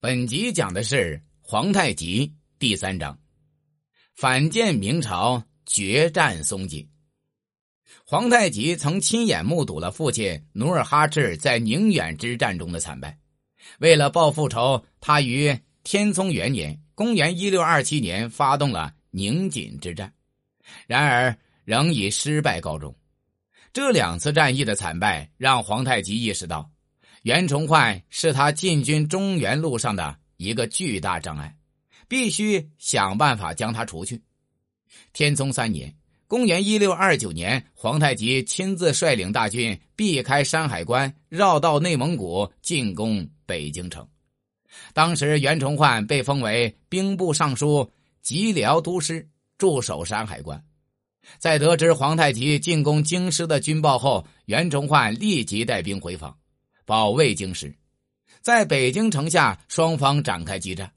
本集讲的是皇太极第三章，反建明朝决战松锦。皇太极曾亲眼目睹了父亲努尔哈赤在宁远之战中的惨败，为了报复仇，他于天聪元年（公元一六二七年）发动了宁锦之战，然而仍以失败告终。这两次战役的惨败让皇太极意识到。袁崇焕是他进军中原路上的一个巨大障碍，必须想办法将他除去。天聪三年（公元一六二九年），皇太极亲自率领大军避开山海关，绕道内蒙古进攻北京城。当时，袁崇焕被封为兵部尚书、吉辽都师，驻守山海关。在得知皇太极进攻京师的军报后，袁崇焕立即带兵回防。保卫京师，在北京城下，双方展开激战。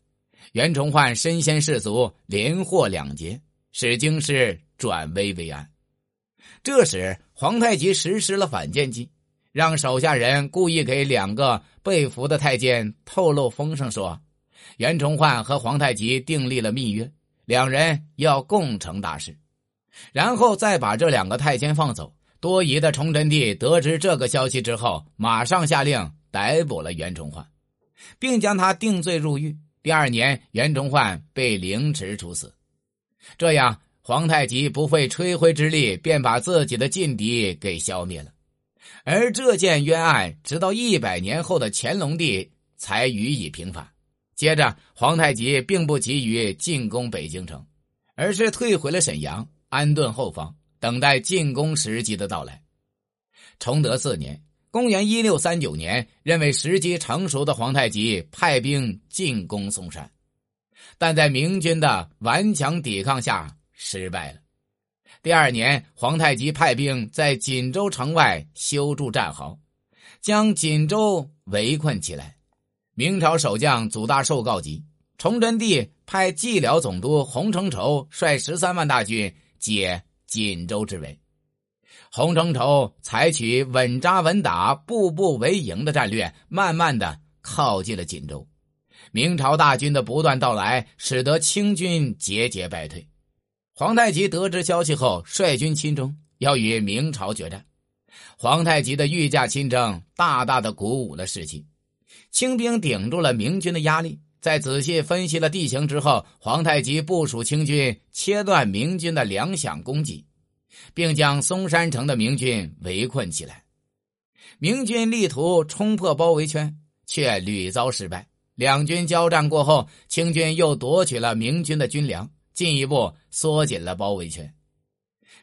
袁崇焕身先士卒，连获两捷，使京师转危为安。这时，皇太极实施了反间计，让手下人故意给两个被俘的太监透露风声，说袁崇焕和皇太极订立了密约，两人要共成大事，然后再把这两个太监放走。多疑的崇祯帝得知这个消息之后，马上下令逮捕了袁崇焕，并将他定罪入狱。第二年，袁崇焕被凌迟处死。这样，皇太极不费吹灰之力便把自己的劲敌给消灭了。而这件冤案，直到一百年后的乾隆帝才予以平反。接着，皇太极并不急于进攻北京城，而是退回了沈阳，安顿后方。等待进攻时机的到来。崇德四年（公元一六三九年），认为时机成熟的皇太极派兵进攻嵩山，但在明军的顽强抵抗下失败了。第二年，皇太极派兵在锦州城外修筑战壕，将锦州围困起来。明朝守将祖大寿告急，崇祯帝派蓟辽总督洪承畴率十三万大军解。锦州之围，洪承畴采取稳扎稳打、步步为营的战略，慢慢的靠近了锦州。明朝大军的不断到来，使得清军节节败退。皇太极得知消息后，率军亲征，要与明朝决战。皇太极的御驾亲征，大大的鼓舞了士气。清兵顶住了明军的压力。在仔细分析了地形之后，皇太极部署清军切断明军的粮饷供给，并将松山城的明军围困起来。明军力图冲破包围圈，却屡遭失败。两军交战过后，清军又夺取了明军的军粮，进一步缩紧了包围圈。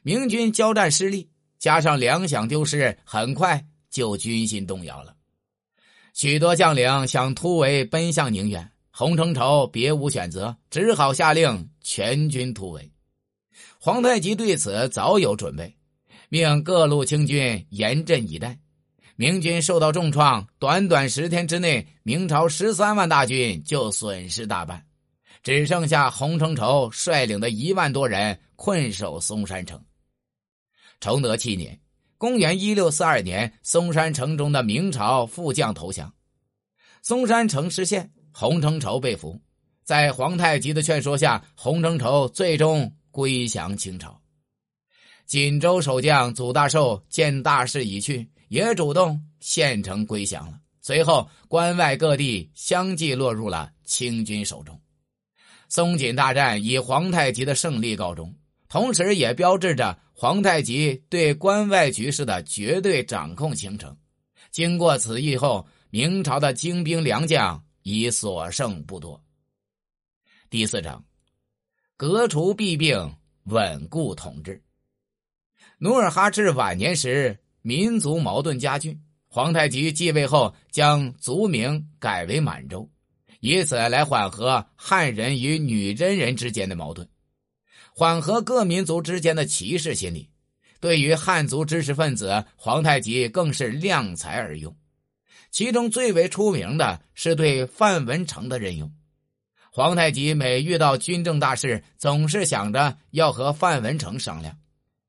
明军交战失利，加上粮饷丢失，很快就军心动摇了。许多将领想突围奔向宁远。洪承畴别无选择，只好下令全军突围。皇太极对此早有准备，命各路清军严阵以待。明军受到重创，短短十天之内，明朝十三万大军就损失大半，只剩下洪承畴率领的一万多人困守松山城。崇德七年（公元一六四二年），松山城中的明朝副将投降，松山城失陷。洪承畴被俘，在皇太极的劝说下，洪承畴最终归降清朝。锦州守将祖大寿见大势已去，也主动献城归降了。随后，关外各地相继落入了清军手中。松锦大战以皇太极的胜利告终，同时也标志着皇太极对关外局势的绝对掌控形成。经过此役后，明朝的精兵良将。已所剩不多。第四章，革除弊病，稳固统治。努尔哈赤晚年时，民族矛盾加剧。皇太极继位后，将族名改为满洲，以此来缓和汉人与女真人之间的矛盾，缓和各民族之间的歧视心理。对于汉族知识分子，皇太极更是量才而用。其中最为出名的是对范文成的任用。皇太极每遇到军政大事，总是想着要和范文成商量。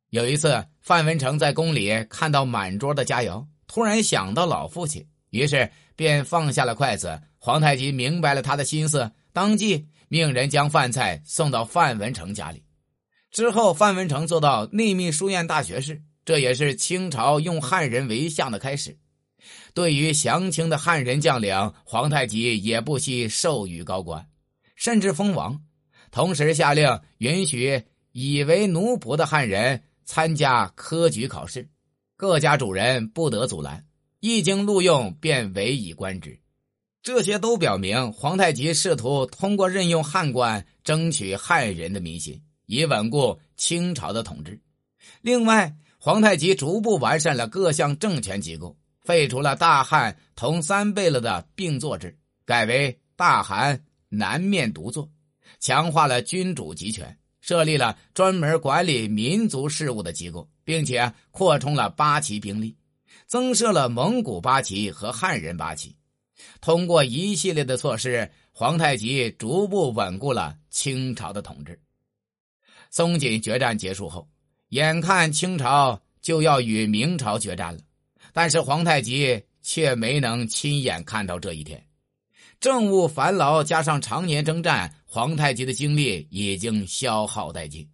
有一次，范文成在宫里看到满桌的佳肴，突然想到老父亲，于是便放下了筷子，皇太极明白了他的心思，当即命人将饭菜送到范文成家里。之后，范文成做到内秘书院大学士，这也是清朝用汉人为相的开始。对于降清的汉人将领，皇太极也不惜授予高官，甚至封王。同时下令允许以为奴仆的汉人参加科举考试，各家主人不得阻拦，一经录用便委以官职。这些都表明皇太极试图通过任用汉官争取汉人的民心。以稳固清朝的统治。另外，皇太极逐步完善了各项政权机构，废除了大汉同三贝勒的并坐制，改为大汗南面独坐，强化了君主集权，设立了专门管理民族事务的机构，并且扩充了八旗兵力，增设了蒙古八旗和汉人八旗。通过一系列的措施，皇太极逐步稳固了清朝的统治。松锦决战结束后，眼看清朝就要与明朝决战了，但是皇太极却没能亲眼看到这一天。政务繁劳加上常年征战，皇太极的精力已经消耗殆尽。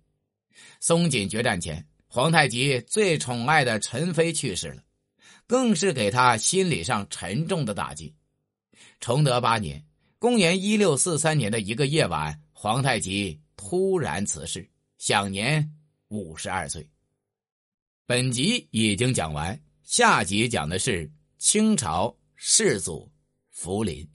松锦决战前，皇太极最宠爱的陈妃去世了，更是给他心理上沉重的打击。崇德八年（公元一六四三年的一个夜晚），皇太极突然辞世。享年五十二岁。本集已经讲完，下集讲的是清朝世祖福临。